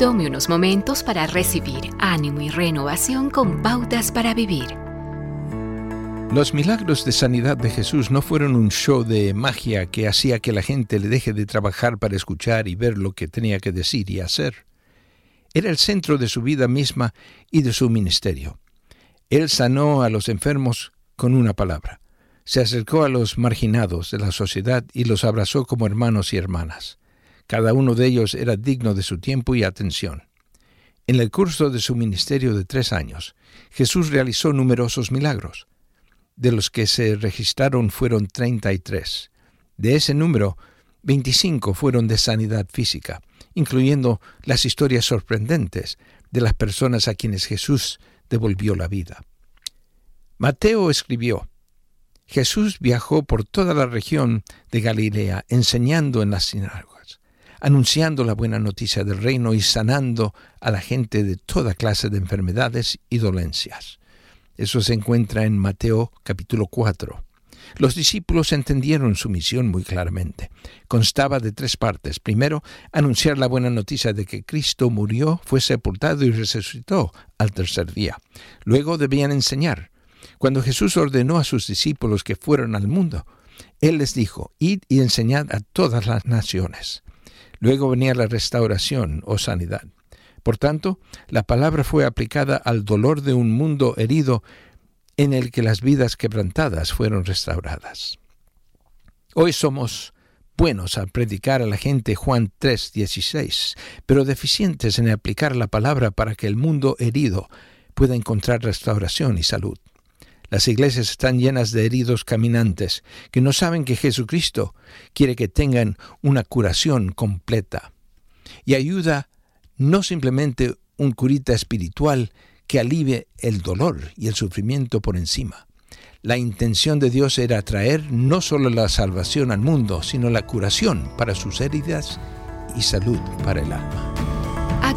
Tome unos momentos para recibir ánimo y renovación con pautas para vivir. Los milagros de sanidad de Jesús no fueron un show de magia que hacía que la gente le deje de trabajar para escuchar y ver lo que tenía que decir y hacer. Era el centro de su vida misma y de su ministerio. Él sanó a los enfermos con una palabra. Se acercó a los marginados de la sociedad y los abrazó como hermanos y hermanas. Cada uno de ellos era digno de su tiempo y atención. En el curso de su ministerio de tres años, Jesús realizó numerosos milagros. De los que se registraron fueron 33. De ese número, 25 fueron de sanidad física, incluyendo las historias sorprendentes de las personas a quienes Jesús devolvió la vida. Mateo escribió, Jesús viajó por toda la región de Galilea enseñando en las sinagogas anunciando la buena noticia del reino y sanando a la gente de toda clase de enfermedades y dolencias. Eso se encuentra en Mateo capítulo 4. Los discípulos entendieron su misión muy claramente. Constaba de tres partes. Primero, anunciar la buena noticia de que Cristo murió, fue sepultado y resucitó al tercer día. Luego debían enseñar. Cuando Jesús ordenó a sus discípulos que fueran al mundo, Él les dijo, id y enseñad a todas las naciones. Luego venía la restauración o sanidad. Por tanto, la palabra fue aplicada al dolor de un mundo herido en el que las vidas quebrantadas fueron restauradas. Hoy somos buenos al predicar a la gente Juan 3:16, pero deficientes en aplicar la palabra para que el mundo herido pueda encontrar restauración y salud. Las iglesias están llenas de heridos caminantes que no saben que Jesucristo quiere que tengan una curación completa. Y ayuda no simplemente un curita espiritual que alivie el dolor y el sufrimiento por encima. La intención de Dios era traer no solo la salvación al mundo, sino la curación para sus heridas y salud para el alma.